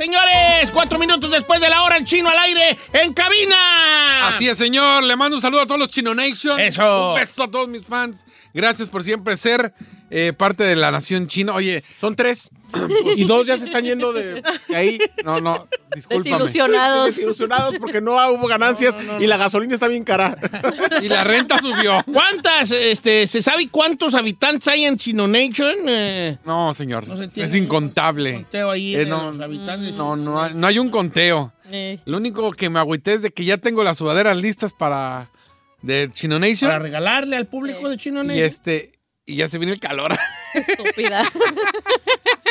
Señores, cuatro minutos después de la hora, el chino al aire en cabina. Así es, señor. Le mando un saludo a todos los Chino Nation. Eso. Un beso a todos mis fans. Gracias por siempre ser eh, parte de la nación china. Oye, Son tres. Y dos ya se están yendo de ahí. no, no, discúlpame. Desilusionados. Desilusionados porque no hubo ganancias y la gasolina está bien cara. Y la renta subió. ¿Cuántas, este, se sabe cuántos habitantes hay en Chino Nation? Eh, No, señor. No se tiene es incontable. conteo ahí Eh, de no, los habitantes. no, no, hay- no hay un conteo. Eh, Lo único que me agüité es de que ya tengo las sudaderas listas para de Chino Nation. Para regalarle al público de Chino y Nation. este y ya se viene el calor. estúpida.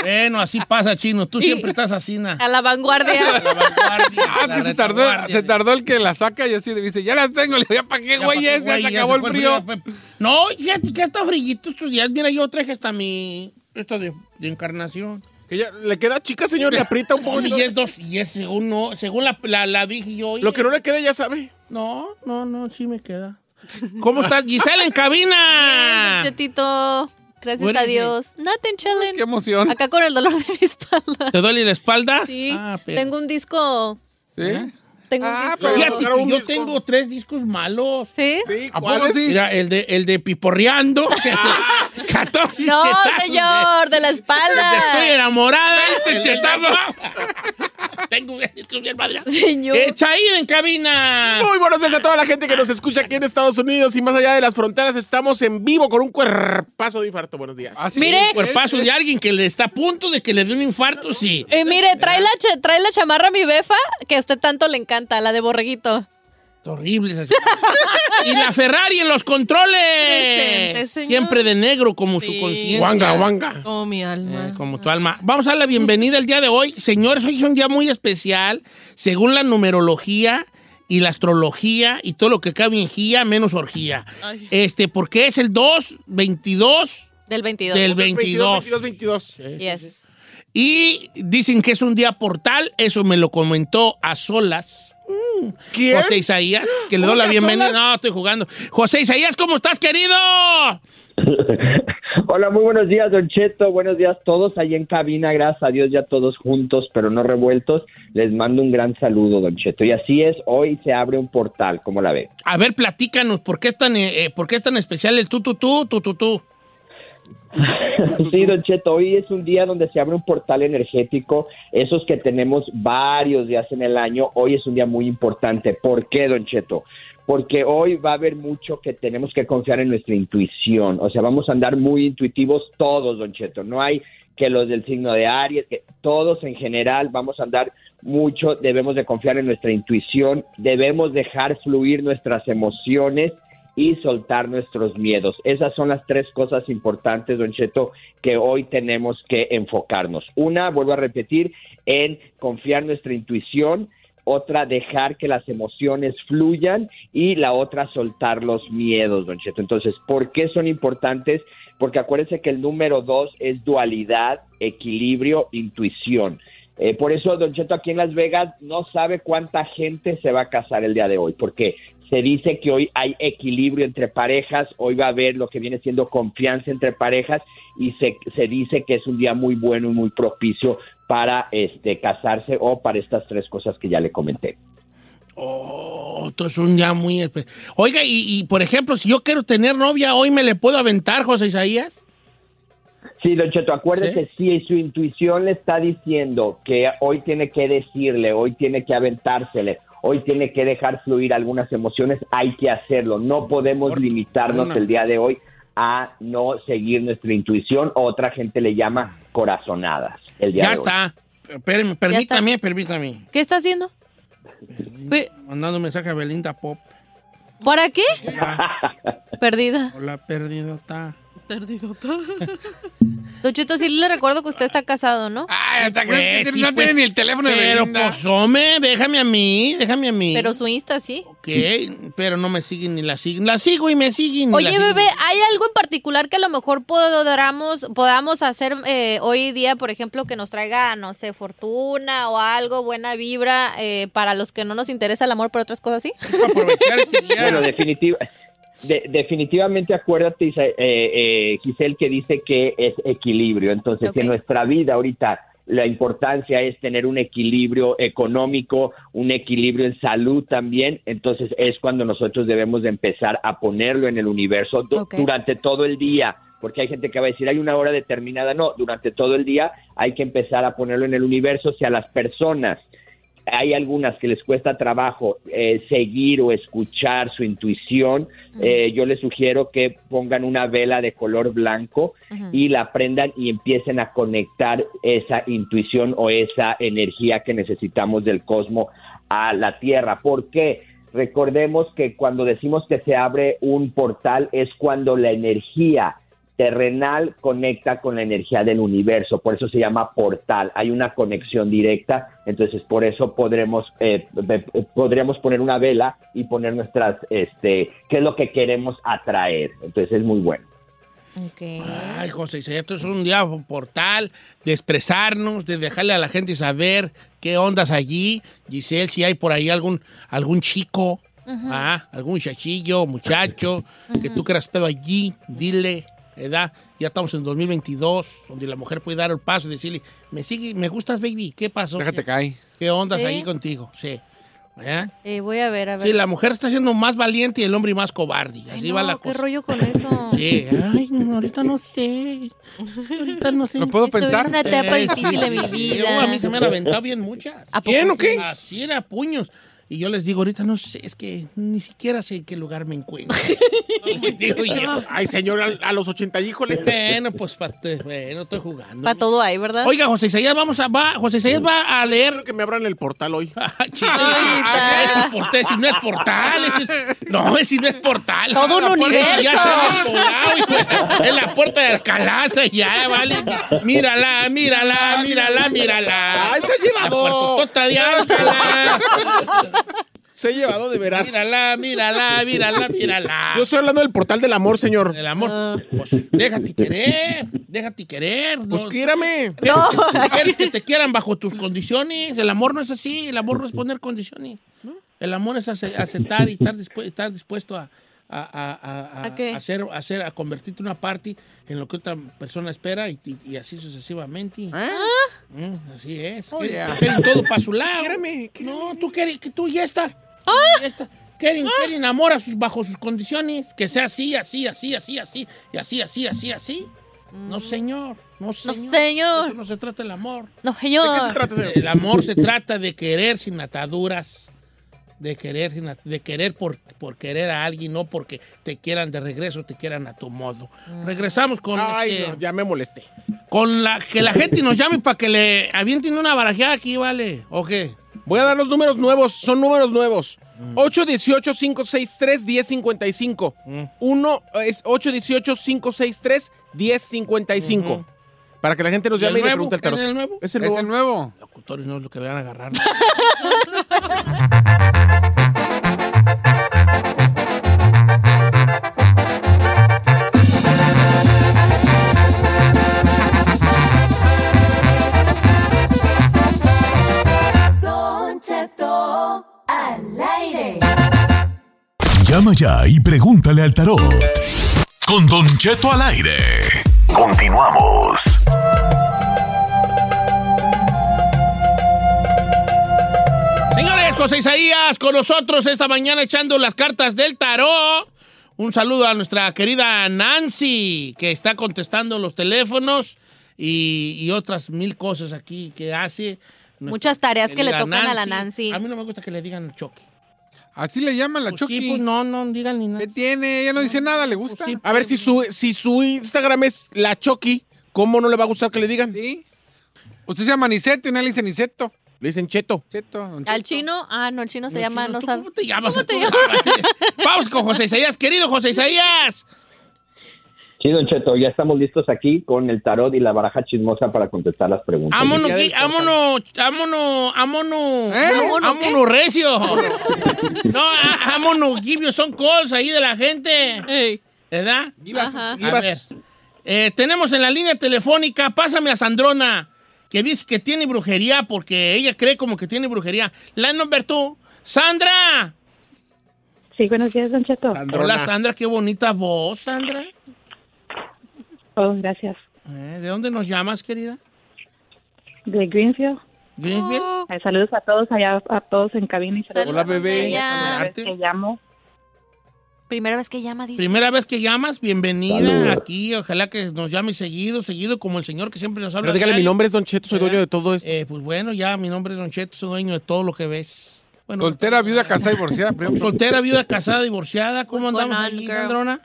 Bueno, así pasa, Chino. Tú siempre estás así, na. A la vanguardia. La vanguardia, Ah, es que se tardó, retaguardia. se tardó el que la saca y así dice, ya las tengo. Le digo, ¿ya para qué, Ya, güey? Ya, se ya acabó el frío. No, fíjate que está frillito estos días. Mira, yo traje hasta mi... Esta de, de encarnación. Que ya le queda chica, señor, le aprieta un poco. y es dos, y es según no, según la, la, la dije yo. Lo que no le quede ya sabe. No, no, no, sí me queda. ¿Cómo estás, Giselle, en cabina? Bien, Chetito. Gracias a? Dios. Nothing chilling. Qué emoción. Acá con el dolor de mi espalda. ¿Te duele la espalda? Sí. Ah, Tengo un disco. ¿Sí? Tengo Ah, un disco. pero- Sacaron un yo disco. tengo tres discos malos. ¿Sí? Sí, ¿A ¿cuál poco es? sí? Mira, el de, el de Piporreando. 14 No, chetazos señor, de la de- Estoy espalda. enamorada. De- chetazos. Tengo un disco bien madre. Señor. Eh, en cabina. Muy buenos días a toda la gente que nos escucha aquí en Estados Unidos y más allá de las fronteras. Estamos en vivo con un cuerpazo de infarto. Buenos días. Así Mire. es. Cuerpazo de alguien que le está a punto de que le dé un infarto, sí. Y mire, trae la, trae la chamarra a mi befa que a usted tanto le encanta, la de borreguito. Es horrible esa Y la Ferrari en los controles. Presente, señor. Siempre de negro como su conciencia. Wanga, wanga. Como mi alma. Eh, como tu alma. Vamos a dar la bienvenida el día de hoy. Señores, hoy es un día muy especial. Según la numerología y la astrología y todo lo que cabe en gía, menos orgía. Ay. Este, porque es el 2, 22 Del 22. del 22. 22, 22. Yes. Y dicen que es un día portal. Eso me lo comentó a solas. ¿Quién? José Isaías, que le ¿Cómo doy la a bienvenida. solas? No, estoy jugando. José Isaías, ¿cómo estás, querido? Hola, muy buenos días, Don Cheto. Buenos días todos ahí en cabina. Gracias a Dios, ya todos juntos, pero no revueltos. Les mando un gran saludo, Don Cheto. Y así es, hoy se abre un portal, ¿cómo la ve? A ver, platícanos, ¿por qué es tan, eh, eh, ¿por qué es tan especial el tú, tú, tú, tú, tú, tú? Sí, Don Cheto, hoy es un día donde se abre un portal energético. Esos que tenemos varios días en el año, hoy es un día muy importante. ¿Por qué, Don Cheto? Porque hoy va a haber mucho que tenemos que confiar en nuestra intuición. O sea, vamos a andar muy intuitivos todos, Don Cheto. No hay que los del signo de Aries, que todos en general vamos a andar mucho, debemos de confiar en nuestra intuición, debemos dejar fluir nuestras emociones y soltar nuestros miedos. Esas son las tres cosas importantes, Don Cheto, que hoy tenemos que enfocarnos. Una, vuelvo a repetir, en confiar nuestra intuición, otra, dejar que las emociones fluyan y la otra, soltar los miedos, Don Cheto. Entonces, ¿por qué son importantes? Porque acuérdense que el número dos es dualidad, equilibrio, intuición. Eh, por eso, Don Cheto, aquí en Las Vegas no sabe cuánta gente se va a casar el día de hoy, porque se dice que hoy hay equilibrio entre parejas, hoy va a haber lo que viene siendo confianza entre parejas y se, se dice que es un día muy bueno y muy propicio para este casarse o para estas tres cosas que ya le comenté. Oh, esto es un día muy especial. Oiga, y, y, por ejemplo, si yo quiero tener novia, ¿hoy me le puedo aventar, José Isaías? Sí, Don Cheto, acuérdese, si su intuición le está diciendo que hoy tiene que decirle, hoy tiene que aventársele, hoy tiene que dejar fluir algunas emociones, hay que hacerlo. No podemos limitarnos el día de hoy a no seguir nuestra intuición, otra gente le llama corazonadas. El día Ya de hoy. está. Permítame, permítame. ¿Qué está haciendo? Mandando un mensaje a Belinda Pop. ¿Para qué? Ya, Perdida. hola, perdido está. Don Cheto, sí le recuerdo que usted está casado, ¿no? Ay, hasta que Pues, sí, no pues, tiene ni el teléfono de Pero Belinda. pues, hombre, déjame a mí, déjame a mí. Pero su Insta sí. Ok, pero no me siguen ni la siguen. La sigo y me siguen. Oye, siguen. bebé, ¿hay algo en particular que a lo mejor podamos, podamos hacer eh, hoy día, por ejemplo, que nos traiga, no sé, fortuna o algo, buena vibra, eh, para los que no nos interesa el amor, pero otras cosas sí? Aprovechar este día. Bueno, definitiva- de- definitivamente acuérdate, eh, eh, Giselle, que dice que es equilibrio. Entonces, Ok. en nuestra vida ahorita la importancia es tener un equilibrio económico, un equilibrio en salud también. Entonces, es cuando nosotros debemos de empezar a ponerlo en el universo durante todo el día. Porque hay gente que va a decir, hay una hora determinada. No, durante todo el día hay que empezar a ponerlo en el universo. Si a las personas hay algunas que les cuesta trabajo eh, seguir o escuchar su intuición, eh, yo les sugiero que pongan una vela de color blanco y la prendan y empiecen a conectar esa intuición o esa energía que necesitamos del cosmos a la Tierra. ¿Por qué? Recordemos que cuando decimos que se abre un portal es cuando la energía terrenal conecta con la energía del universo, por eso se llama portal, hay una conexión directa, entonces por eso podremos eh, podríamos poner una vela y poner nuestras, este, qué es lo que queremos atraer, entonces es muy bueno. Ok. Ay, José, esto es un día un portal de expresarnos, de dejarle a la gente saber qué ondas allí. Giselle, si hay por ahí algún, algún chico, ah, algún muchachillo, muchacho, que tú quieras pedo allí, dile, ¿verdad? Ya estamos en 2022, donde la mujer puede dar el paso y decirle, me sigue, me gustas, baby, ¿qué pasó? Déjate ¿Qué, caer. qué ondas ¿Sí? allí contigo? Sí. ¿verdad? Eh, voy a ver, a ver. Sí, la mujer está siendo más valiente y el hombre más cobarde. Ay, Así no, va la ¿Qué cosa. rollo con eso? Sí, ay, no, ahorita no sé. Ahorita no sé. ¿Lo puedo Estoy pensar? en una etapa Eh, difícil sí, de mi vida. Yo, a mí se me han aventado bien muchas. ¿A ¿Quién o qué? Así era, puños. Y yo les digo, ahorita no sé, es que ni siquiera sé en qué lugar me encuentro. Digo yo. Ay, señor, a, a los 80, híjole. Bueno, pues, pa- bueno, estoy jugando. Para todo hay, ¿verdad? Oiga, José Isaías, vamos a, va, José Isaías va a leer Quiero que me abran el portal hoy. Ah, chica. Ahorita. Ah, ese portal, ese no es portal. ese- no, ese no es portal. Todo un La puerta universo. ya está. Es la puerta de Alcalá, ya, vale. Mírala, mírala, mírala, mírala. Ay, se ha llevado. La puertotota de Alcalá. Se ha llevado de veras. Mírala, mírala, mírala, mírala. Yo estoy hablando del portal del amor, señor. El amor. Pues déjate querer, déjate querer. Pues no- quírame. No. Quieres que te quieran bajo tus condiciones. El amor no es así. El amor no es poner condiciones. El amor es ace- aceptar y estar, dispu- estar dispuesto a, a, a- a- a- ¿A qué? a hacer, a hacer- a convertirte una parte en lo que otra persona espera y, y- y así sucesivamente. Mm, así es. Oh, quieren, yeah. quieren todo para su lado. Quírame, No, tú quieres que tú ya estás. Ya está. Quieren, quieren amor a sus, bajo sus condiciones. Que sea así, así, así, así, así. Y así, así, así, así. No, señor. No, señor. señor. Eso no se trata del amor. No, ¿De qué se señor. trata, señor? El amor se trata de querer sin ataduras. De querer, de querer por, por querer a alguien, no porque te quieran de regreso, te quieran a tu modo. Regresamos con, Ay, este, no, ya me molesté. con la que la gente nos llame para que le avienten una barajeada aquí, ¿vale? ¿O qué? Voy a dar los números nuevos, son números nuevos. 818-563-1055. Uno es 818-563-1055. Para que la gente nos ¿Y el llame y le nuevo? pregunte al tarot. ¿Es el nuevo? Es el ¿Es nuevo. el nuevo? Locutores no es lo que van a agarrar. Llama ya y pregúntale al tarot. Con Don Cheto al aire. Continuamos. Señores, José Isaías con nosotros esta mañana echando las cartas del tarot. Un saludo a nuestra querida Nancy, que está contestando los teléfonos y, y otras mil cosas aquí que hace. Nuestra Muchas tareas que le tocan a la Nancy. A mí no me gusta que le digan choque. Así le llaman la Pues Chucky. sí, pues no, no digan ni nada. ¿Qué tiene? Ella no dice nada, ¿le gusta? Pues sí. A ver, si su, si su Instagram es la Chucky, ¿cómo no le va a gustar que le digan? Sí. Usted se llama Niceto y nadie le dice Niceto. Le dicen Cheto. Cheto. Al chino, ah, no, el chino se No, llama, chino, no ¿tú sabe. ¿Cómo te llamas? ¿Cómo te llamas? Vamos con José Isaías, querido José Isaías. Sí, Don Cheto, ya estamos listos aquí con el tarot y la baraja chismosa para contestar las preguntas. Vámonos, vámonos, vámonos, vámonos, ¿Eh? ¿Vámonos qué? vámonos recio. No, ah, vámonos, give you some calls ahí de la gente, Ey. ¿verdad? Givas, Givas. ver, eh, tenemos en la línea telefónica, pásame a Sandrona, que dice que tiene brujería porque ella cree como que tiene brujería. La number two, Sandra. Sí, buenos días, Don Cheto. Sandrona. Hola, Sandra, qué bonita voz, Sandra. Oh, gracias. Eh, ¿De dónde nos llamas, querida? De Greenfield. Greensville. Oh, Eh, saludos a todos allá, a todos en cabina y saludos Hola, bebé. bella. a la vez que llamo. Primera vez que llama, dice. Primera vez que llamas, bienvenida aquí. Ojalá que nos llame seguido, seguido, como el señor que siempre nos habla. Pero dígale, mi nombre es Don Cheto, soy ¿Verdad? dueño de todo esto. Eh, pues bueno, ya mi nombre es Don Cheto, soy dueño de todo lo que ves. Bueno, Soltera, viuda, casada, divorciada. soltera, viuda, casada, divorciada. ¿Cómo andamos ahí? Sandrona?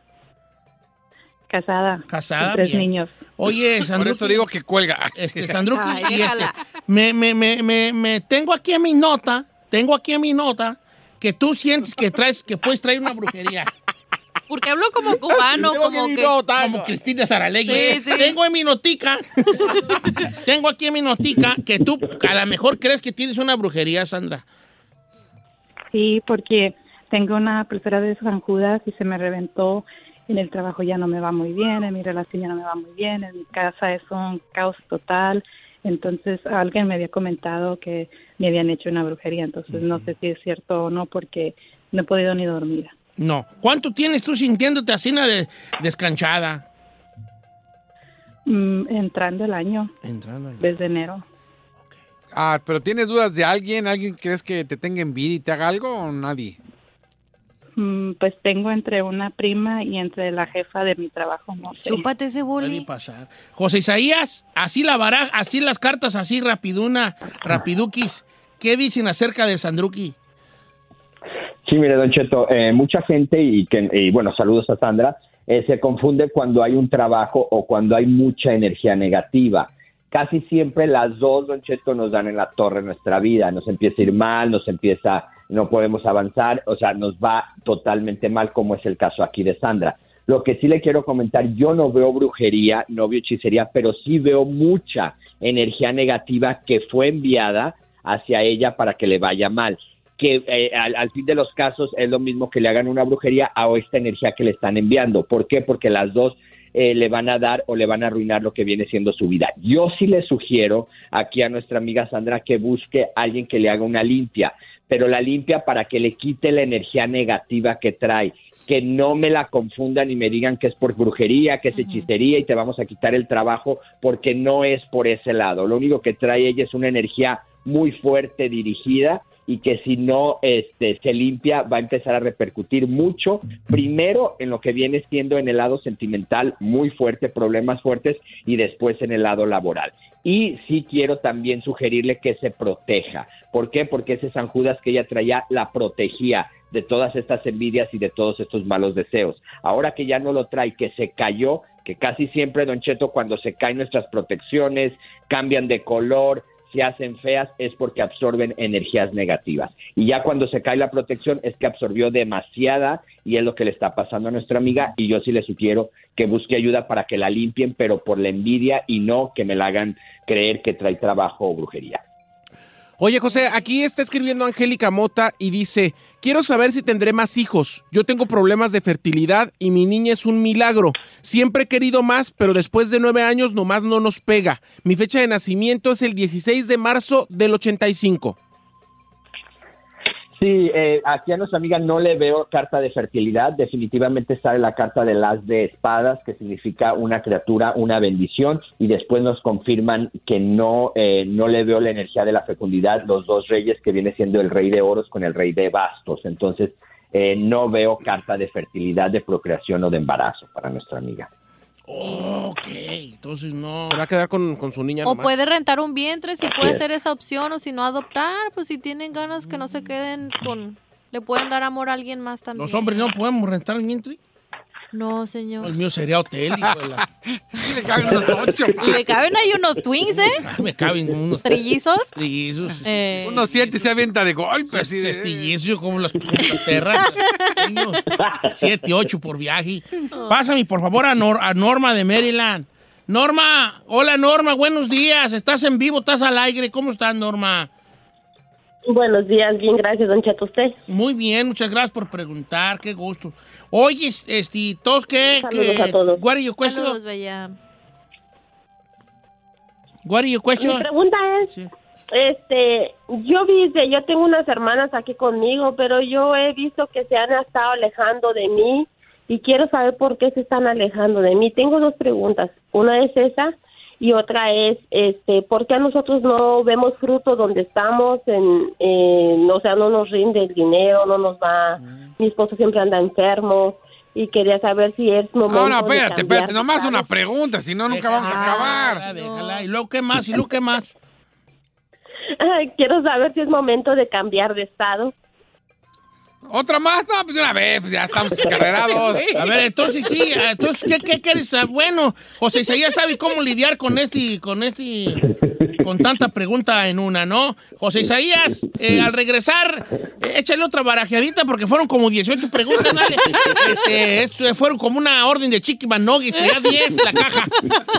Casada. Casada, con tres bien. niños. Oye, Por Sandruki, eso digo que cuelga. este, y este, me, me, me, me, me tengo aquí en mi nota, tengo aquí en mi nota que tú sientes que traes, que puedes traer una brujería. Porque hablo como cubano, Tengo como que... nota. Como Cristina Saralegui. Sí, sí. Tengo en mi notica, tengo aquí en mi notica que tú a lo mejor crees que tienes una brujería, Sandra. Sí, porque tengo una pulsera de San Judas y se me reventó. En el trabajo ya no me va muy bien, en mi relación ya no me va muy bien, en mi casa es un caos total. Entonces alguien me había comentado que me habían hecho una brujería, entonces no sé si es cierto o no porque no he podido ni dormir. No. ¿Cuánto tienes tú sintiéndote así de, descanchada? Mm, entrando el año, Entrando en- desde enero. Ah, pero ¿tienes dudas de alguien? ¿Alguien crees que te tenga envidia y te haga algo o nadie? Mm, Pues tengo entre una prima y entre la jefa de mi trabajo, no sé. Chúpate ese Puede boli. pasar. José Isaías, así la baraja, así las cartas, así rapiduna, rapiduquis. ¿Qué dicen acerca de Sandruki? Sí, mire, Don Cheto, eh, mucha gente, y, que, y bueno, saludos a Sandra, eh, se confunde cuando hay un trabajo o cuando hay mucha energía negativa. Casi siempre las dos, Don Cheto, nos dan en la torre nuestra vida. Nos empieza a ir mal, nos empieza, no podemos avanzar, o sea, nos va totalmente mal, como es el caso aquí de Sandra. Lo que sí le quiero comentar, yo no veo brujería, no veo hechicería, pero sí veo mucha energía negativa que fue enviada hacia ella para que le vaya mal que eh, al, al fin de los casos es lo mismo que le hagan una brujería a esta energía que le están enviando. ¿Por qué? Porque las dos eh, le van a dar o le van a arruinar lo que viene siendo su vida. Yo sí le sugiero aquí a nuestra amiga Sandra que busque a alguien que le haga una limpia, pero la limpia para que le quite la energía negativa que trae, que no me la confundan y me digan que es por brujería, que es hechicería y te vamos a quitar el trabajo, porque no es por ese lado. Lo único que trae ella es una energía muy fuerte dirigida y que si no este, se limpia va a empezar a repercutir mucho, primero en lo que viene siendo en el lado sentimental muy fuerte, problemas fuertes, y después en el lado laboral. Y sí quiero también sugerirle que se proteja. ¿Por qué? Porque ese San Judas que ella traía la protegía de todas estas envidias y de todos estos malos deseos. Ahora que ya no lo trae, que se cayó, que casi siempre, Don Cheto, cuando se caen nuestras protecciones, cambian de color, se hacen feas es porque absorben energías negativas. Y ya cuando se cae la protección es que absorbió demasiada y es lo que le está pasando a nuestra amiga y yo sí le sugiero que busque ayuda para que la limpien, pero por la envidia y no que me la hagan creer que trae trabajo o brujería. Oye, José, aquí está escribiendo Angélica Mota y dice, quiero saber si tendré más hijos. Yo tengo problemas de fertilidad y mi niña es un milagro. Siempre he querido más, pero después de nueve años nomás no nos pega. Mi fecha de nacimiento es el 16 de marzo del 85. Sí, eh, aquí a nuestra amiga no le veo carta de fertilidad. Definitivamente sale la carta de las de espadas, que significa una criatura, una bendición, y después nos confirman que no, eh, no le veo la energía de la fecundidad, los dos reyes que viene siendo el rey de oros con el rey de bastos. Entonces, eh, no veo carta de fertilidad, de procreación o de embarazo para nuestra amiga. Ok, entonces no. Se va a quedar con, con su niña O nomás. puede rentar un vientre si puede ser esa opción o si no adoptar, pues si tienen ganas que no se queden con... Le pueden dar amor a alguien más también. Los hombres no podemos rentar el vientre. No, señor. El mío sería hotel, hijo de la- Le caben los ocho. Y le caben ahí unos twins, ¿eh? Ay, Me caben unos Trillizos. trillizos. sí, sí, Eh. Unos siete se avienta de golpe. Así de- Cestillizos, como las, como las perras. Unos siete, ocho por viaje. Pásame, por favor, a, Nor- a Norma de Maryland. Norma, hola Norma, buenos días. Estás en vivo, estás al aire. ¿Cómo estás, Norma? Buenos días, bien, gracias, don Cheto. ¿Usted? Muy bien, muchas gracias por preguntar. Qué gusto. Oye, este, ¿todos qué? Saludos qué- a todos. What are your question? Saludos, bella. What are your Mi question? pregunta es, Sí. este, yo vi que yo tengo unas hermanas aquí conmigo, pero yo he visto que se han estado alejando de mí y quiero saber por qué se están alejando de mí. Tengo dos preguntas. Una es esa y otra es, este, ¿por qué a nosotros no vemos fruto donde estamos? En, en- o sea, no nos rinde el dinero, no nos va. Mi esposo siempre anda enfermo y quería saber si es momento. No, no, de espérate, cambiar espérate. Nomás una pregunta, si no, nunca vamos a acabar. déjala. ¿Y luego qué más? ¿Y luego qué más? Quiero saber si es momento de cambiar de estado. ¿Otra más? No, pues de una vez, pues ya estamos encarrerados. A ver, entonces sí, entonces, ¿qué, qué quieres? Ah, Bueno, José Isaías sabe cómo lidiar con este, con este, con tanta pregunta en una, ¿no? José Isaías, eh, al regresar, eh, échale otra barajeadita porque fueron como 18 preguntas, dale. Este, fueron como una orden de Chiqui Manogis, ya 10 la caja.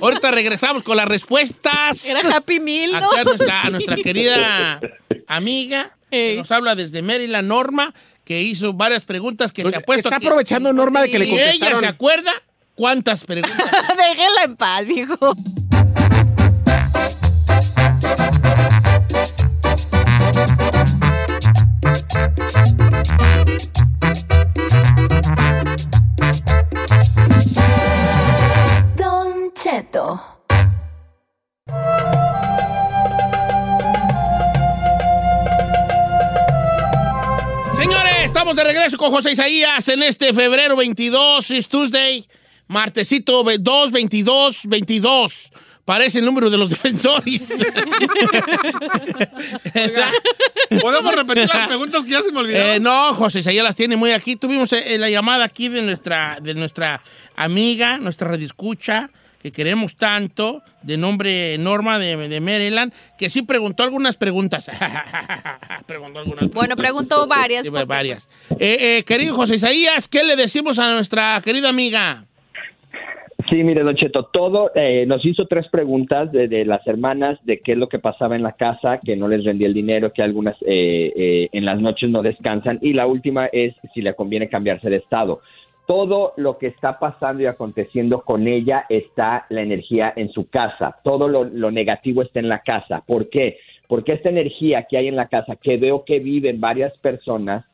Ahorita regresamos con las respuestas. Era Happy Meal, ¿no? Aquí a nuestra, a nuestra querida amiga, que nos habla desde Maryland, Norma, que hizo varias preguntas que te apuesto Está que- aprovechando Norma de que le y ella contestaron. se acuerda cuántas preguntas. Déjela en paz, viejo. Don Cheto. Estamos de regreso con José Isaías en este febrero 22, es Tuesday, martesito ve- 2, 22, 22. Parece el número de los defensores. Oiga, ¿Podemos repetir las preguntas que ya se me olvidaron? Eh, no, José Isaías las tiene muy aquí. Tuvimos eh, la llamada aquí de nuestra, de nuestra amiga, nuestra radioescucha, que queremos tanto, de nombre Norma de, de Maryland, que sí preguntó algunas preguntas. preguntó algunas Bueno, preguntó varias. Sí, porque- varias. Eh, eh, querido José Isaías, ¿qué le decimos a nuestra querida amiga? Sí, mire, Don Cheto, todo, eh, nos hizo tres preguntas de, de las hermanas de qué es lo que pasaba en la casa, que no les rendía el dinero, que algunas eh, eh, en las noches no descansan, y la última es si le conviene cambiarse de estado. Todo lo que está pasando y aconteciendo con ella está la energía en su casa, todo lo, negativo está en la casa. ¿Por qué? Porque esta energía que hay en la casa, que veo que viven varias personas,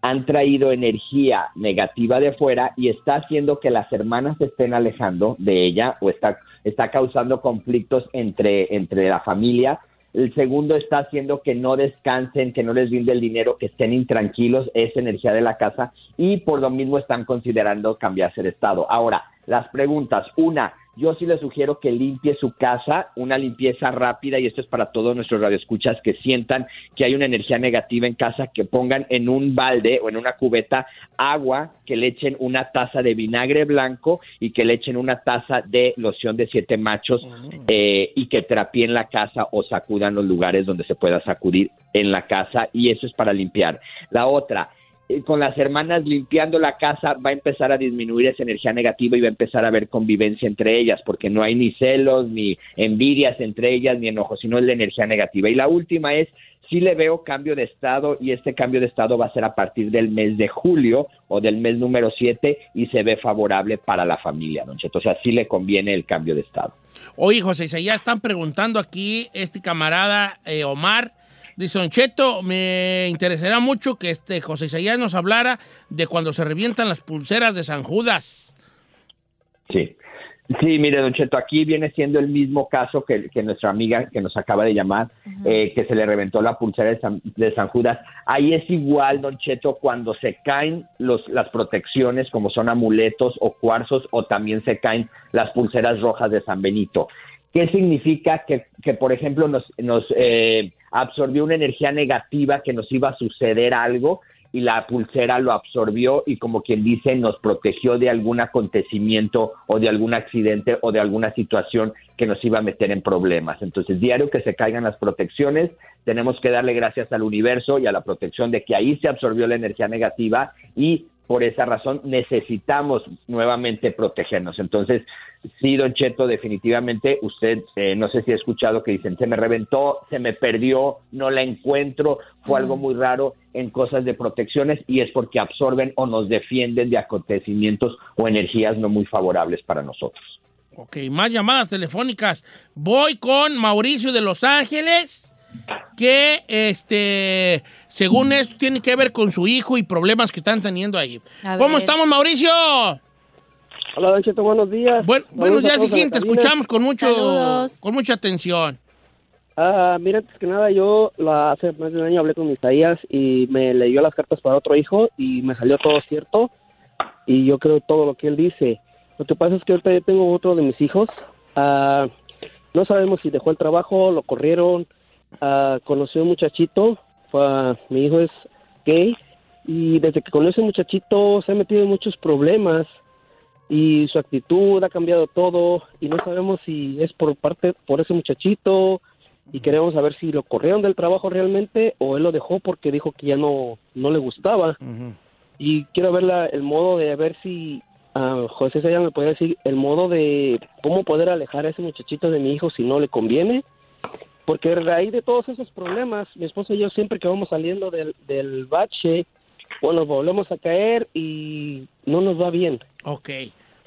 han traído energía negativa de fuera y está haciendo que las hermanas se estén alejando de ella o está, está causando conflictos entre, entre la familia. El segundo está haciendo que no descansen, que no les rinde el dinero, que estén intranquilos, esa energía de la casa y por lo mismo están considerando cambiarse de estado. Ahora, las preguntas. Una, yo sí les sugiero que limpie su casa, una limpieza rápida, y esto es para todos nuestros radioescuchas que sientan que hay una energía negativa en casa, que pongan en un balde o en una cubeta agua, que le echen una taza de vinagre blanco y que le echen una taza de loción de siete machos eh, y que trapeen la casa o sacudan los lugares donde se pueda sacudir en la casa, y eso es para limpiar. La otra, con las hermanas limpiando la casa va a empezar a disminuir esa energía negativa y va a empezar a haber convivencia entre ellas, porque no hay ni celos, ni envidias entre ellas, ni enojos, sino es la energía negativa. Y la última es, sí le veo cambio de estado y este cambio de estado va a ser a partir del mes de julio o del mes número 7 y se ve favorable para la familia, don. O sea, sí le conviene el cambio de estado. Oye, José Isaías, están preguntando aquí este camarada eh, Omar. Dice, Don Cheto, me interesará mucho que este José Isaías nos hablara de cuando se revientan las pulseras de San Judas. Sí. Sí, mire, Don Cheto, aquí viene siendo el mismo caso que, que nuestra amiga que nos acaba de llamar, eh, que se le reventó la pulsera de San, de San Judas. Ahí es igual, Don Cheto, cuando se caen los, las protecciones, como son amuletos o cuarzos, o también se caen las pulseras rojas de San Benito. ¿Qué significa que, que por ejemplo, nos, nos eh, absorbió una energía negativa que nos iba a suceder algo? y la pulsera lo absorbió y como quien dice nos protegió de algún acontecimiento o de algún accidente o de alguna situación que nos iba a meter en problemas. Entonces, diario que se caigan las protecciones, tenemos que darle gracias al universo y a la protección de que ahí se absorbió la energía negativa y por esa razón necesitamos nuevamente protegernos. Entonces, sí, Don Cheto, definitivamente usted, eh, no sé si ha escuchado que dicen, se me reventó, se me perdió, no la encuentro, fue algo muy raro en cosas de protecciones y es porque absorben o nos defienden de acontecimientos o energías no muy favorables para nosotros. Ok, más llamadas telefónicas. Voy con Mauricio de Los Ángeles, que este, según esto tiene que ver con su hijo y problemas que están teniendo ahí. A ¿Cómo ver. estamos, Mauricio? Hola, Don Cheto, buenos días. Buen- buenos días, todos en Hijín, la te cabina. escuchamos con mucho, Saludos. con mucha atención. Ah, mira, antes que nada, yo la, hace más de un año hablé con Isaías y me leyó las cartas para otro hijo y me salió todo cierto y yo creo todo lo que él dice. Lo que pasa es que ahorita yo tengo otro de mis hijos. ah, no sabemos si dejó el trabajo, lo corrieron, ah, conoció un muchachito, mi hijo es gay y desde que conoce a un muchachito se ha metido en muchos problemas y su actitud ha cambiado todo y no sabemos si es por parte por ese muchachito y queremos saber si lo corrieron del trabajo realmente o él lo dejó porque dijo que ya no no le gustaba. Y quiero ver la- el modo de ver si ah, José Sayas me puede decir el modo de cómo poder alejar a ese muchachito de mi hijo si no le conviene porque a raíz de todos esos problemas mi esposa y yo siempre que vamos saliendo del, del bache bueno volvemos a caer y no nos va bien Ok.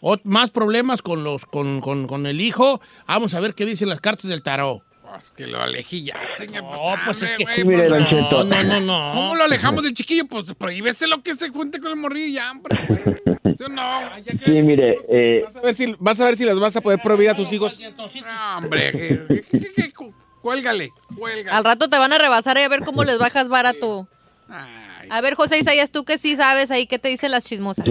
Ot- más problemas con, los, con, con, con el hijo. Vamos a ver qué dicen las cartas del tarot. Pues que lo alejé ya, señor. No, pues es que... Sí, mire, Don Cheto. No, no, no. ¿Cómo lo alejamos del chiquillo? Pues prohíbese lo que se junte con el morrillo ya, hombre. güey. ¿Sí o no? Sí, mire, eh, Vas a ver si, vas a ver si las vas a poder prohibir a tus hijos. No, hombre, que- que- cu- cuélgale, cuélgale. Al rato te van a rebasar y a ver cómo les bajas barato. A ver, José Isaías, tú que sí sabes ahí, ¿qué te dicen las chismosas?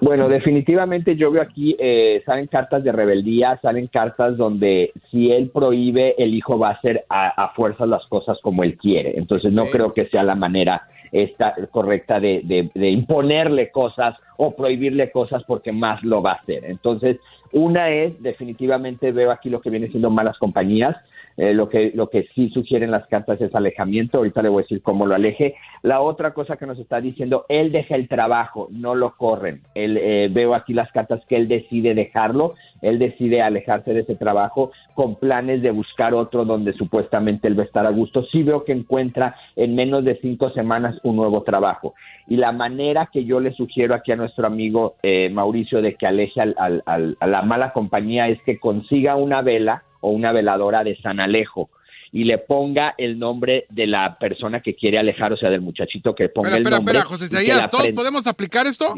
Bueno, definitivamente yo veo aquí, eh, salen cartas de rebeldía, salen cartas donde si él prohíbe, el hijo va a hacer a, a fuerzas las cosas como él quiere. Entonces no creo que sea la manera esta, correcta de, de- de imponerle cosas o prohibirle cosas porque más lo va a hacer. Entonces, una es, definitivamente veo aquí lo que viene siendo malas compañías. Eh, lo que lo que sí sugieren las cartas es alejamiento. Ahorita le voy a decir cómo lo aleje. La otra cosa que nos está diciendo, él deja el trabajo, no lo corren. Él, eh, veo aquí las cartas que él decide dejarlo, él decide alejarse de ese trabajo con planes de buscar otro donde supuestamente él va a estar a gusto. Sí veo que encuentra en menos de cinco semanas un nuevo trabajo. Y la manera que yo le sugiero aquí a nuestro amigo eh, Mauricio de que aleje al- al- al- a la mala compañía es que consiga una vela o una veladora de San Alejo y le ponga el nombre de la persona que quiere alejar, o sea, del muchachito que ponga Espera, el espera, nombre. espera, José Isaías, la ¿todos podemos aplicar esto?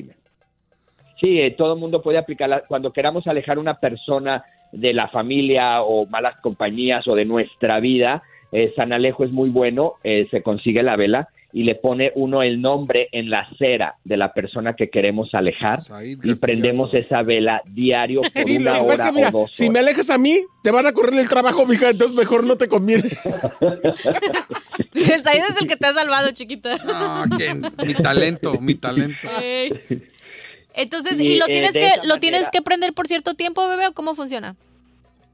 Sí, eh, todo el mundo puede aplicarla. Cuando queramos alejar una persona de la familia o malas compañías o de nuestra vida, eh, San Alejo es muy bueno, eh, se consigue la vela y le pone uno el nombre en la cera de la persona que queremos alejar y prendemos esa vela diario por Sí, una es hora que, mira, o dos si me alejas a mí, te van a correr del trabajo, mija, entonces mejor no te conviene. El Isaías es el que te ha salvado, chiquita. No, ¿quién? Mi talento, mi talento. Entonces, Y, ¿y lo eh, tienes que lo tienes que prender por cierto tiempo, bebé, o cómo funciona?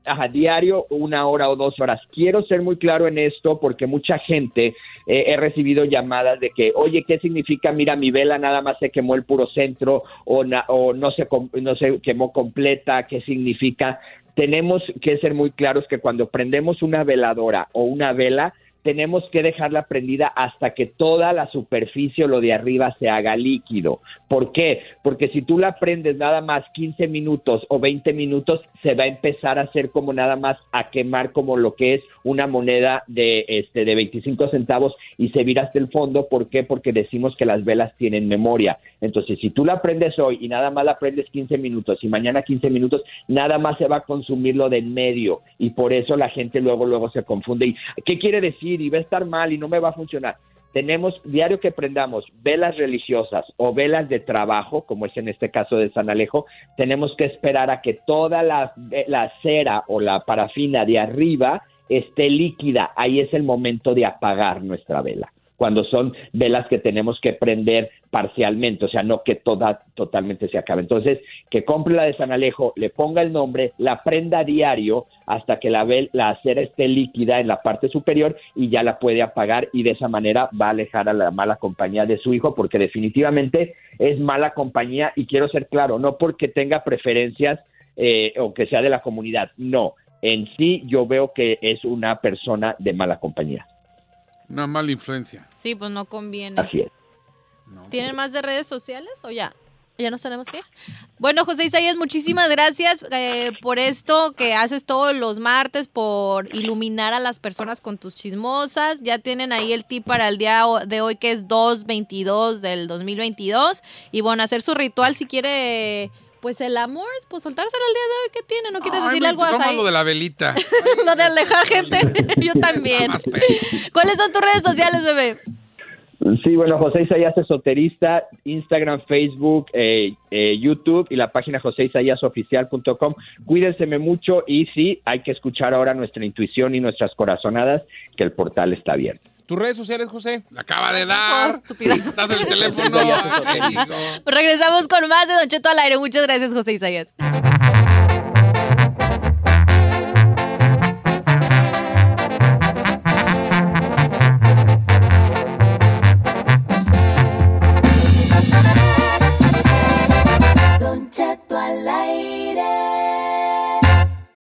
Ajá, diario, una hora o dos horas. Quiero ser muy claro en esto porque mucha gente eh, he recibido llamadas de que, oye, ¿qué significa? Mira, mi vela nada más se quemó el puro centro o, na- o no, se, no se quemó completa. ¿Qué significa? Tenemos que ser muy claros que cuando prendemos una veladora o una vela, tenemos que dejarla prendida hasta que toda la superficie o lo de arriba se haga líquido. ¿Por qué? Porque si tú la prendes nada más 15 minutos o 20 minutos, se va a empezar a hacer como nada más a quemar como lo que es una moneda de, este, de 25 centavos y se vira hasta el fondo. ¿Por qué? Porque decimos que las velas tienen memoria. Entonces, si tú la prendes hoy y nada más la prendes 15 minutos y mañana 15 minutos, nada más se va a consumir lo de en medio y por eso la gente luego, luego se confunde. ¿Y qué quiere decir? Y va a estar mal y no me va a funcionar tenemos diario que prendamos velas religiosas o velas de trabajo, como es en este caso de San Alejo, tenemos que esperar a que toda la, la cera o la parafina de arriba esté líquida. Ahí es el momento de apagar nuestra vela cuando son velas que tenemos que prender parcialmente, o sea, no que toda totalmente se acabe. Entonces, que compre la de San Alejo, le ponga el nombre, la prenda a diario hasta que la, la cera esté líquida en la parte superior y ya la puede apagar y de esa manera va a alejar a la mala compañía de su hijo porque definitivamente es mala compañía y quiero ser claro, no porque tenga preferencias eh, o que sea de la comunidad, no, en sí yo veo que es una persona de mala compañía. Una mala influencia. Sí, pues no conviene. Así es. ¿Tienen más de redes sociales o ya? ¿Ya nos tenemos que ir? Bueno, José Isaías, muchísimas gracias eh, por esto que haces todos los martes, por iluminar a las personas con tus chismosas. Ya tienen ahí el tip para el día de hoy, que es 2.22 del 2022. Y bueno, hacer su ritual si quiere pues el amor, pues soltárselo el día de hoy que tiene, ¿no quieres decirle algo a lo de la velita. lo de alejar gente. Yo también. ¿Cuáles son tus redes sociales, bebé? Sí, bueno, José Isaías Esoterista, Instagram, Facebook, eh, eh, YouTube y la página joséisayásoficial.com. Cuídense mucho y sí, hay que escuchar ahora nuestra intuición y nuestras corazonadas, que el portal está abierto. ¿Tus redes sociales, José? La acaba de dar. estupida. Estás en el teléfono. Regresamos con más de Don Cheto al aire. Muchas gracias, José Isaías.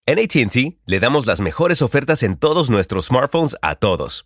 En ATT le damos las mejores ofertas en todos nuestros smartphones a todos.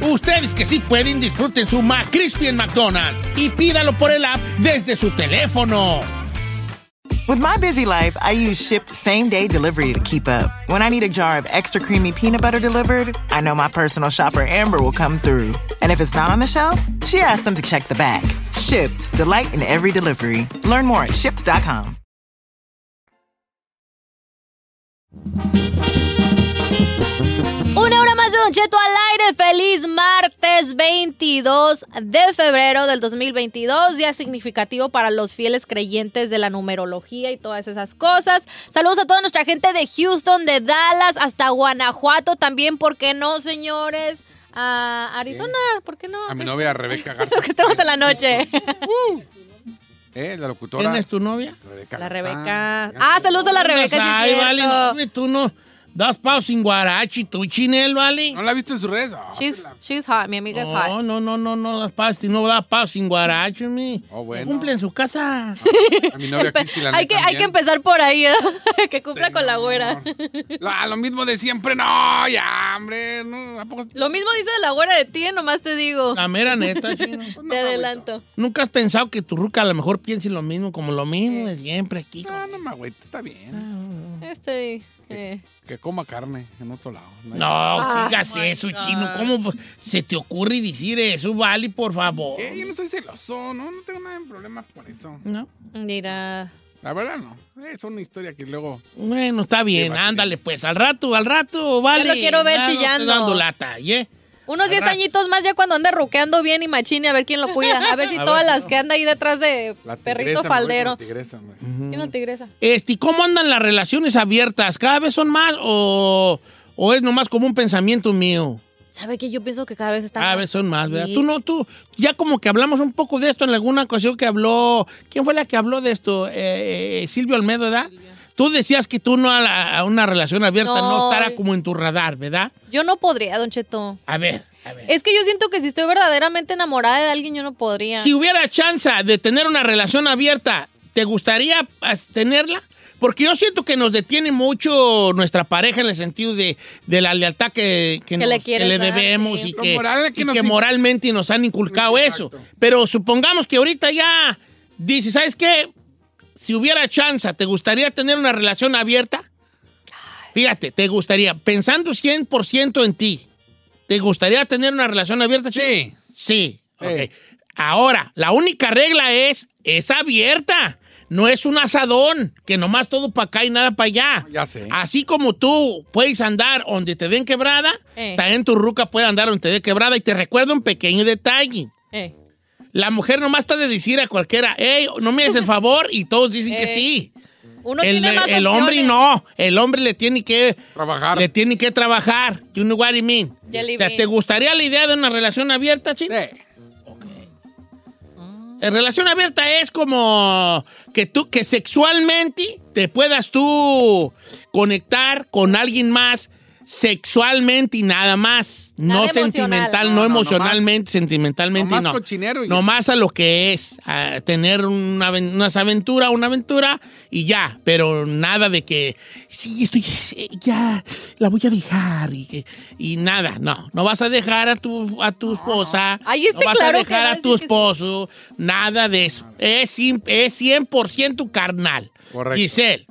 Ustedes que sí pueden, disfruten su McCrispy en McDonald's y pídalo por el app desde su teléfono. With my busy life, I use Shipped same day delivery to keep up. When I need a jar of extra creamy peanut butter delivered, I know my personal shopper Amber will come through. And if it's not on the shelf, she asks them to check the back. Shipped, delight in every delivery. Learn more at shipped.com. Una hora más de Don Cheto al aire. Feliz martes 22 de febrero del 2022. Día significativo para los fieles creyentes de la numerología y todas esas cosas. Saludos a toda nuestra gente de Houston, de Dallas, hasta Guanajuato también. ¿Por qué no, señores? A Arizona, ¿por qué no? A mi novia Rebeca Garza. que estamos en la noche. ¿Eh? La locutora. ¿Quién es tu novia? Rebeca La Rebeca. Ah, saludos a la Rebeca. Ay, sí vale, no, tú no. Das paus sin guarachi, tú, Chinel, ¿vale? ¿No la has visto en sus redes? Oh, She's, she's hot, mi amiga es No, hot. no, no, no, no, das paus, no da paus sin guarachi, mi. Oh, bueno. Cumple en su casa. A mi novia aquí sí la hay, que, hay que empezar por ahí, ¿eh? que cumpla con la güera. Ah, lo mismo de siempre, no, ya, hombre. No, ¿a poco? Lo mismo dice la güera de ti, nomás te digo. La mera neta, chino. Te adelanto. ¿Nunca has pensado que tu ruca a lo mejor piense lo mismo, como lo mismo de siempre aquí? No, no me agüite, está bien. Este. eh. Que coma carne en otro lado. No, Ah, digas my eso, God. chino. ¿Cómo se te ocurre decir eso, Vale, por favor? ¿Qué? Yo no soy celoso, no, no tengo nada de problema por eso. No. Mira. La verdad no. Es una historia que luego... Bueno, está bien, ándale, pues. Al rato, al rato, vale. lo quiero ver Ya no estoy chillando. dando lata, ¿eh? Unos 10 Al rato. añitos más ya cuando ande ruqueando bien y machine, a ver quién lo cuida. A ver si A todas ver, las que anda ahí detrás de La perrito tigresa, me voy con faldero. la tigresa. ¿Quién la tigresa? Este, ¿y ¿cómo andan las relaciones abiertas? ¿Cada vez son más o, o es nomás como un pensamiento mío? ¿Sabe que yo pienso que cada vez está Cada más? vez son más, ¿verdad? Sí. Tú no, tú, ya como que hablamos un poco de esto en alguna ocasión que habló, ¿quién fue la que habló de esto? Eh, eh, Silvio Almedo, ¿verdad? Tú decías que tú no a, la- a una relación abierta no, No. estará como en tu radar, ¿verdad? Yo no podría, Don Cheto. A ver, a ver. Es que yo siento que si estoy verdaderamente enamorada de alguien, yo no podría. Si hubiera chance de tener una relación abierta, ¿te gustaría tenerla? Porque yo siento que nos detiene mucho nuestra pareja en el sentido de, de la lealtad que, que, Que nos- le que debemos sí. y que, moral que y nos que in- moralmente nos han inculcado eso. Pero supongamos que ahorita ya dice, ¿sabes qué? Si hubiera chance, ¿te gustaría tener una relación abierta? Fíjate, te gustaría, pensando 100% en ti, ¿te gustaría tener una relación abierta? Sí. Sí. ok. Ahora, la única regla es, es abierta. No es un asadón, que nomás todo para acá y nada para allá. Ya sé. Así como tú puedes andar donde te den quebrada, Eh. también tu ruca puede andar donde te den quebrada. Y te recuerdo un pequeño detalle. Eh. La mujer nomás está de decir a cualquiera, hey, no me des el favor, y todos dicen que Eh. sí. Uno el tiene más el hombre no, el hombre le tiene que Trabajar. le tiene que trabajar. You know what I mean? O sea. ¿te gustaría la idea de una relación abierta, chico? La relación abierta es como que tú, que sexualmente te puedas tú conectar con alguien más sexualmente y nada más. Nada no sentimental, No, no, no, emocionalmente, sentimentalmente, nomás no. cochinero y- Nomás a lo que es, a tener una, aven- unas aventuras, una aventura y ya, pero nada de que, sí, estoy, eh, ya, la voy a dejar y, que- y nada, no, no vas a dejar a tu, a tu esposa, Ahí está no vas claro a dejar a tu sí. esposo, nada de eso, es, cien- es 100% carnal. Correcto. Giselle,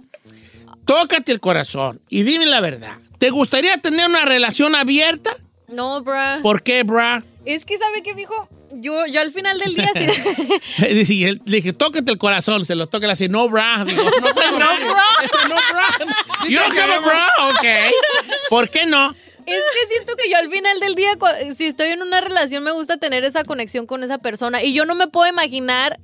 tócate el corazón y dime la verdad, ¿te gustaría tener una relación abierta? No, bruh. ¿Por qué, bra? Es que, ¿sabe qué, mijo? Yo, yo al final del día sí. Dice, él- Le dije, tócate el corazón. Se lo toca, le hace, no, bra. Digo, no, bra, no, bra. No, bra. You don't have a bra? Ok. ¿Por qué no? Es que siento que yo al final del día, si estoy en una relación, me gusta tener esa conexión con esa persona. Y yo no me puedo imaginar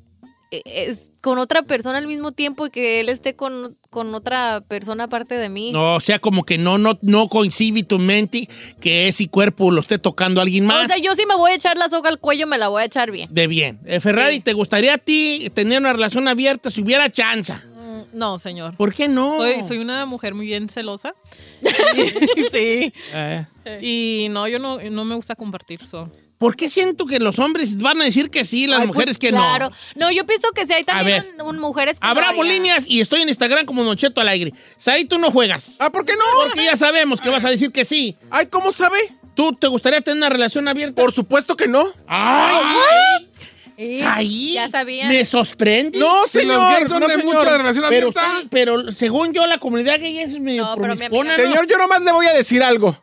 es- con otra persona al mismo tiempo y que él esté con, con otra persona aparte de mí. No, o sea, como que no, no, no coincide tu mente que ese cuerpo lo esté tocando alguien más. O sea, yo si me voy a echar la soga al cuello, me la voy a echar bien. De bien. Eh, Ferrari, ¿te gustaría a ti tener una relación abierta si hubiera chance? No, señor. ¿Por qué no? Soy, soy una mujer muy bien celosa. sí. Eh, Y no, yo no, no me gusta compartir. So. ¿Por qué siento que los hombres van a decir que sí, las Ay, mujeres pues, que claro. no? No, yo pienso que sí hay también ver. un- un mujeres que Habrá no líneas y estoy en Instagram como Don Cheto Alegre. Ahí tú no juegas. Ah, ¿por qué no? Porque ya sabemos que vas a decir que sí. Ay, ¿cómo sabe? ¿Tú te gustaría tener una relación abierta? Por supuesto que no. ¡Ay! Eh, Ahí Ya sabía. me sorprende. No, Si los señor. gays son no, de señor. mucha relación pero, abierta. sí, pero según yo, la comunidad gay es medio No, pero mi ¿no? Señor, yo nomás le voy a decir algo.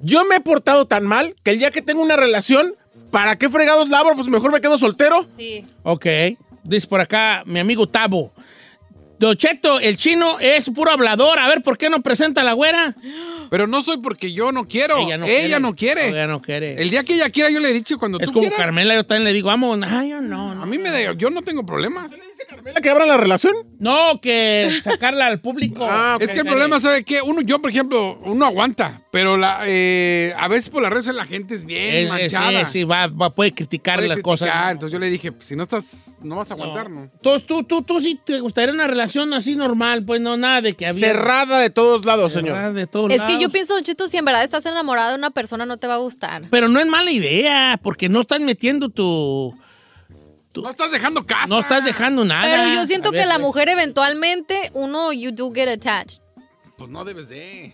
Yo me he portado tan mal que el día que tengo una relación, ¿para qué fregados lavo? Pues mejor me quedo soltero. Sí. Ok. Dice por acá mi amigo Tabo. Don Cheto, el chino es puro hablador. A ver, ¿por qué no presenta a la güera? Pero no soy porque yo no quiero. Ella no quiere. Ella no quiere. El día que ella quiera, yo le he dicho cuando es tú como quieras. Carmela, yo también le digo, vamos. Ay, yo no, no. A mí me da, yo no tengo problemas. La que abra la relación? No, que sacarla al público. Ah, Es que el problema, ¿sabe qué? Uno, yo, por ejemplo, uno aguanta, pero la, eh, a veces por las redes la gente es bien Es- es- manchada. sí, sí, va, va- puede criticar Puede las cosas. Entonces yo le dije, pues, si no estás, no vas a aguantar, ¿no? Tú, tú, tú, tú sí te gustaría una relación así normal, pues no nada de que había... Cerrada de todos lados, Cerrada señor. de todos Es que yo lados. pienso, Don Cheto, si en verdad estás enamorado de una persona, no te va a gustar. Pero no es mala idea, porque no estás metiendo tu... No estás dejando casa. No estás dejando nada. Pero yo siento ver, que la pues. mujer eventualmente, uno, you do get attached. Pues no debes de.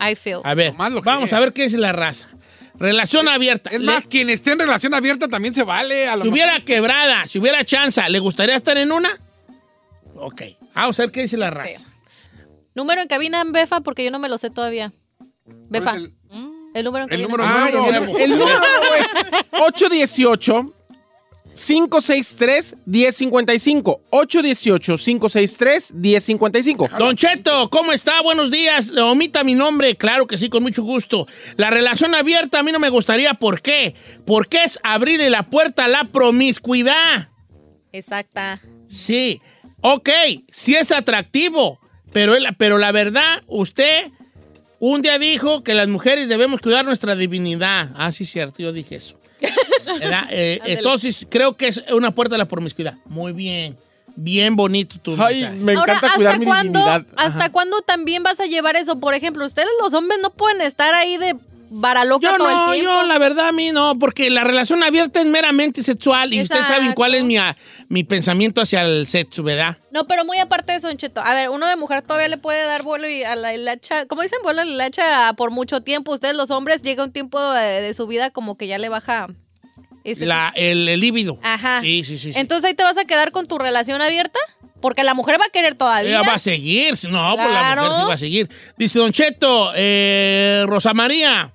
I feel. A ver, lo vamos es. a ver qué es la raza. Relación abierta. Es Le- más, quien esté en relación abierta también se vale. A lo si hubiera mejor- quebrada, si hubiera chance, ¿le gustaría estar en una? Ok. Vamos a ver qué dice la raza. Número en cabina en Befa, porque yo no me lo sé todavía. Befa. ¿Cuál es El, número en el cabina. número Ah, ya, mira, el número es 818 563 1055 818 563 1055 Don Cheto, ¿cómo está? Buenos días. Omita mi nombre. Claro que sí, con mucho gusto. La relación abierta a mí no me gustaría. ¿Por qué? Porque es abrirle la puerta a la promiscuidad. Exacta. Sí. Ok, sí es atractivo. Pero, pero la verdad, usted un día dijo que las mujeres debemos cuidar nuestra divinidad. Ah, sí, cierto, yo dije eso. Eh, entonces, creo que es una puerta a la promiscuidad. Muy bien. Bien bonito tu Ay, mensaje. me Ahora, encanta cuidar ¿hasta mi cuándo, dignidad. ¿hasta Ajá. cuándo también vas a llevar eso? Por ejemplo, ustedes los hombres no pueden estar ahí de varaloca Yo todo no, el tiempo. yo la verdad a mí no, porque la relación abierta es meramente sexual y ustedes saben cuál es mi, ah, mi pensamiento hacia el sexo, ¿verdad? No, pero muy aparte de eso, Cheto. A ver, uno de mujer todavía le puede dar vuelo y a la hilacha, como dicen, vuelo a la hilacha por mucho tiempo. Ustedes los hombres llega un tiempo de, de su vida como que ya le baja ese La, el, el líbido. Ajá. Sí, sí, sí. sí. Entonces ahí te vas a quedar con tu relación abierta, porque la mujer va a querer todavía. Ella va a seguir, no, pues la mujer sí va a seguir. Dice Don Cheto, eh, Rosa María,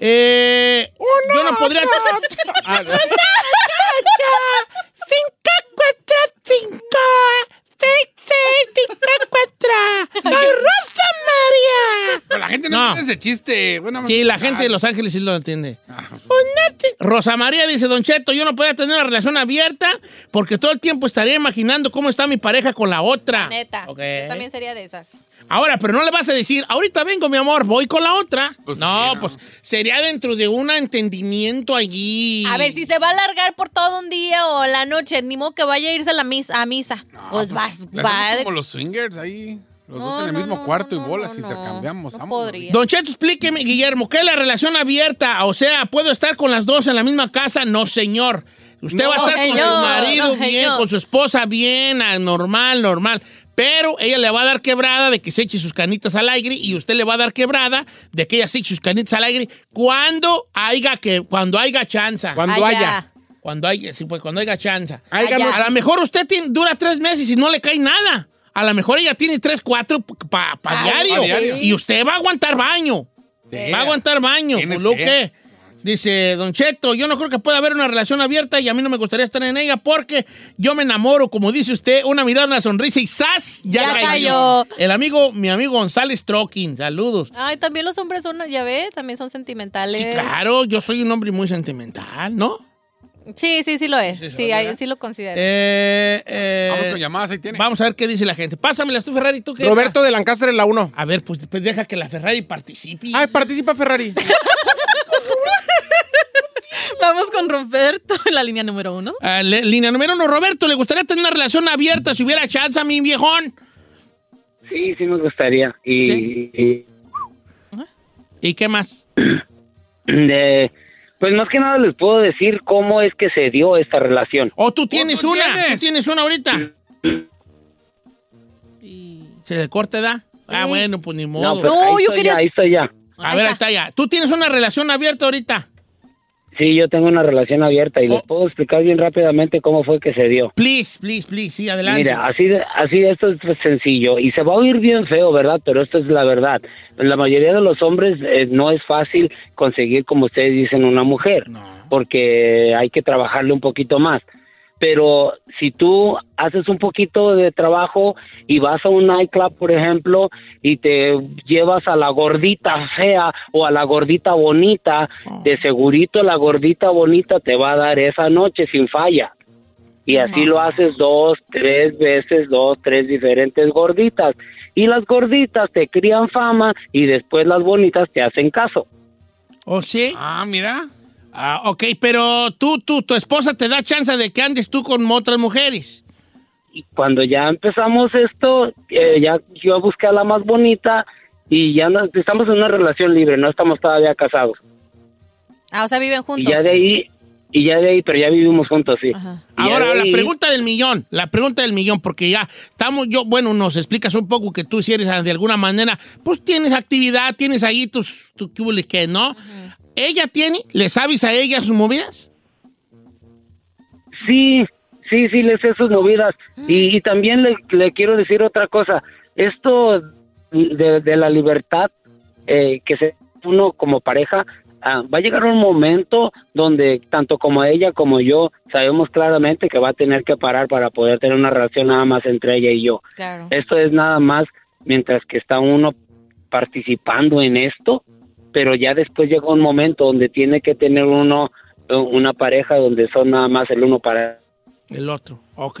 eh, yo no podría... Ah, no. Cinco, cuatro, cinco, seis, seis, cinco, cuatro. ¡Soy Rosa María! Pero la gente no, No. entiende ese chiste. Bueno, Sí, la gente de Los Ángeles sí lo entiende. Rosa María dice, Don Cheto, yo no podía tener una relación abierta porque todo el tiempo estaría imaginando cómo está mi pareja con la otra. Neta. Yo también sería de esas. Ahora, pero no le vas a decir, ahorita vengo, mi amor, voy con la otra. Pues no, sí, ¿no? pues sería dentro de un entendimiento allí. A ver, si se va a alargar por todo un día o la noche, ni modo que vaya a irse a la misa. A misa. pues vas, Le va. hacemos como los swingers ahí. Los No, dos en el no, mismo no, cuarto no, y bolas no, no. intercambiamos. No podría. Don Cheto, explíqueme, Guillermo, ¿qué es la relación abierta? O sea, ¿puedo estar con las dos en la misma casa? No, señor. Usted va a No, estar con su marido no, bien, señor. con su esposa bien, normal, normal. Pero ella le va a dar quebrada de que se eche sus canitas al aire y usted le va a dar quebrada de que ella se eche sus canitas al aire cuando haya que cuando haya chanza. Cuando Allá. haya. Cuando haya, sí, pues cuando haya chanza. Haya A lo mejor usted tiene- dura tres meses y no le cae nada. A lo mejor ella tiene tres, cuatro para diario. pa' diario. Y usted va a aguantar baño. Sí. Va a aguantar baño. Pues lo que. Dice Don Cheto, yo no creo que pueda haber una relación abierta y a mí no me gustaría estar en ella porque yo me enamoro, como dice usted, una mirada, una sonrisa y ¡zas! Ya, Ya cayó. cayó. El amigo, mi amigo González Troquín, saludos. Ay, también los hombres son, ya ve, también son sentimentales. Sí, claro, yo soy un hombre muy sentimental, ¿no? Sí, sí, sí lo es. Sí, Sí, sí, ahí sí lo considero. Eh, eh, Vamos con llamadas, ahí tiene. Vamos a ver qué dice la gente. Pásamela tú, Ferrari, tú qué. Roberto de Lancaster en la 1. A ver, pues, pues deja que la Ferrari participe. Ay, participa Ferrari. Vamos con Roberto en la línea número uno. Ah, le- línea número uno, Roberto, ¿le gustaría tener una relación abierta si hubiera chance a mi viejón? Sí, sí me gustaría. Y, ¿Sí? y ¿Y qué más? de, pues más que nada les puedo decir cómo es que se dio esta relación. ¿O tú tienes tú una? tienes? ¿Tú tienes una ahorita? ¿Se le corta edad? Ah, bueno, pues ni modo. No, pues No, ahí yo estoy quería- ya, ahí estoy ya. a ver, ahí está ya. ¿Tú tienes una relación abierta ahorita? Sí, yo tengo una relación abierta y Oh. les puedo explicar bien rápidamente cómo fue que se dio. Please, please, please, sí, adelante. Mira, así de, así esto es sencillo y se va a oír bien feo, ¿verdad? Pero esto es la verdad. La mayoría de los hombres eh, no es fácil conseguir, como ustedes dicen, una mujer, porque hay que trabajarle un poquito más. Pero si tú haces un poquito de trabajo y vas a un nightclub, por ejemplo, y te llevas a la gordita fea o a la gordita bonita, de segurito la gordita bonita te va a dar esa noche sin falla. Y así lo haces dos, tres veces, dos, tres diferentes gorditas. Y las gorditas te crían fama y después las bonitas te hacen caso. ¿O sí? Ah, mira. Ah, ok, pero tú, tú, tu esposa te da chance de que andes tú con otras mujeres. Y cuando ya empezamos esto, eh, ya yo busqué a la más bonita y ya no- estamos en una relación libre, no estamos todavía casados. Ah, o sea, viven Y juntos. ya de ahí, y ya de ahí, pero ya vivimos juntos, sí. Y Ahora, la ahí- pregunta del millón, la pregunta del millón, porque ya estamos, yo, bueno, nos explicas un poco que tú si eres de alguna manera, pues tienes actividad, tienes ahí tus, tu qué huele que, ¿no? ¿Ella tiene? ¿Le sabes a ella sus movidas? Sí, sí, sí, le sé sus movidas. Y, y también le, le quiero decir otra cosa. Esto de, de la libertad eh, que se uno como pareja, ah, va a llegar un momento donde tanto como ella como yo sabemos claramente que va a tener que parar para poder tener una relación nada más entre ella y yo. Claro. Esto es nada más mientras que está uno participando en esto, pero ya después llega un momento donde tiene que tener uno eh, una pareja donde son nada más el uno para El otro, ok.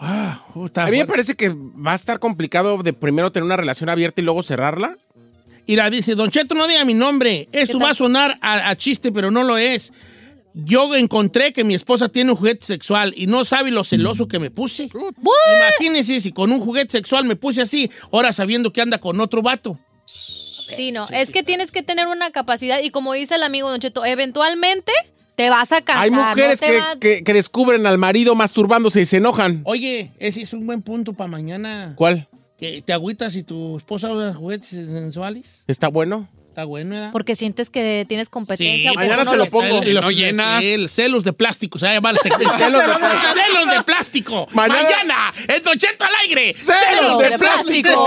Ah, puta, A mí me parece que va a estar complicado de primero tener una relación abierta y luego cerrarla. Mira, dice, Don Cheto, no diga mi nombre. Esto va a sonar a, a chiste, pero no lo es. Yo encontré que mi esposa tiene un juguete sexual y no sabe lo celoso que me puse. Imagínese si con un juguete sexual me puse así, ahora sabiendo que anda con otro vato. Sí, no. Es que tienes que tener una capacidad y como dice el amigo Don Cheto, eventualmente te vas a cansar. Hay mujeres no que, va- que- que descubren al marido masturbándose y se enojan. Oye, ese es un buen punto para mañana. ¿Cuál? ¿Que ¿Te agüitas si tu esposa usa juguetes sensuales? ¿Está bueno? Está bueno, ¿verdad? Porque sientes que tienes competencia. porque mañana no se lo pongo. Y no llenas. El celos de plástico, se va a llamar el. Celos de plástico. Celos de plástico. Mañana- Mañana, en Don Cheto al aire. Celos de plástico.